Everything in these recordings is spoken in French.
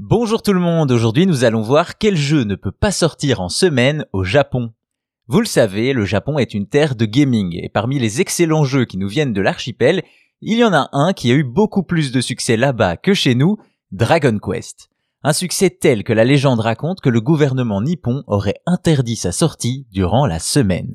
Bonjour tout le monde, aujourd'hui nous allons voir quel jeu ne peut pas sortir en semaine au Japon. Vous le savez, le Japon est une terre de gaming et parmi les excellents jeux qui nous viennent de l'archipel, il y en a un qui a eu beaucoup plus de succès là-bas que chez nous, Dragon Quest. Un succès tel que la légende raconte que le gouvernement nippon aurait interdit sa sortie durant la semaine.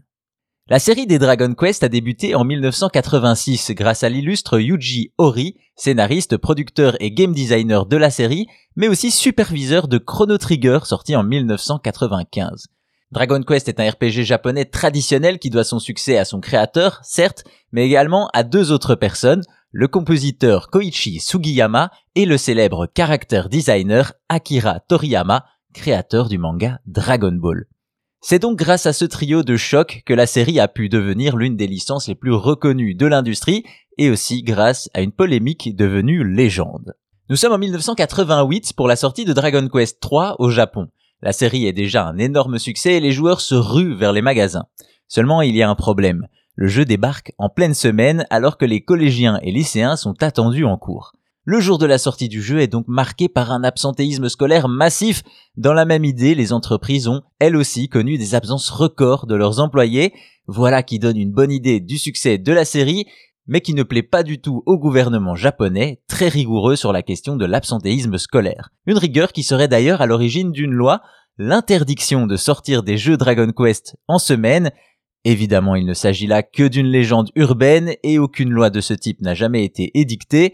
La série des Dragon Quest a débuté en 1986 grâce à l'illustre Yuji Ori, scénariste, producteur et game designer de la série, mais aussi superviseur de Chrono Trigger sorti en 1995. Dragon Quest est un RPG japonais traditionnel qui doit son succès à son créateur, certes, mais également à deux autres personnes, le compositeur Koichi Sugiyama et le célèbre character designer Akira Toriyama, créateur du manga Dragon Ball. C'est donc grâce à ce trio de chocs que la série a pu devenir l'une des licences les plus reconnues de l'industrie et aussi grâce à une polémique devenue légende. Nous sommes en 1988 pour la sortie de Dragon Quest 3 au Japon. La série est déjà un énorme succès et les joueurs se ruent vers les magasins. Seulement il y a un problème. Le jeu débarque en pleine semaine alors que les collégiens et lycéens sont attendus en cours. Le jour de la sortie du jeu est donc marqué par un absentéisme scolaire massif. Dans la même idée, les entreprises ont, elles aussi, connu des absences records de leurs employés. Voilà qui donne une bonne idée du succès de la série, mais qui ne plaît pas du tout au gouvernement japonais, très rigoureux sur la question de l'absentéisme scolaire. Une rigueur qui serait d'ailleurs à l'origine d'une loi, l'interdiction de sortir des jeux Dragon Quest en semaine. Évidemment, il ne s'agit là que d'une légende urbaine et aucune loi de ce type n'a jamais été édictée.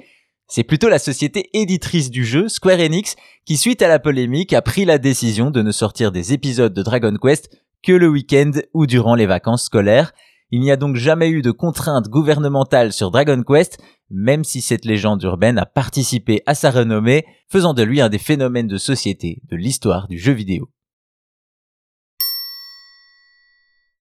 C'est plutôt la société éditrice du jeu, Square Enix, qui suite à la polémique a pris la décision de ne sortir des épisodes de Dragon Quest que le week-end ou durant les vacances scolaires. Il n'y a donc jamais eu de contraintes gouvernementales sur Dragon Quest, même si cette légende urbaine a participé à sa renommée, faisant de lui un des phénomènes de société de l'histoire du jeu vidéo.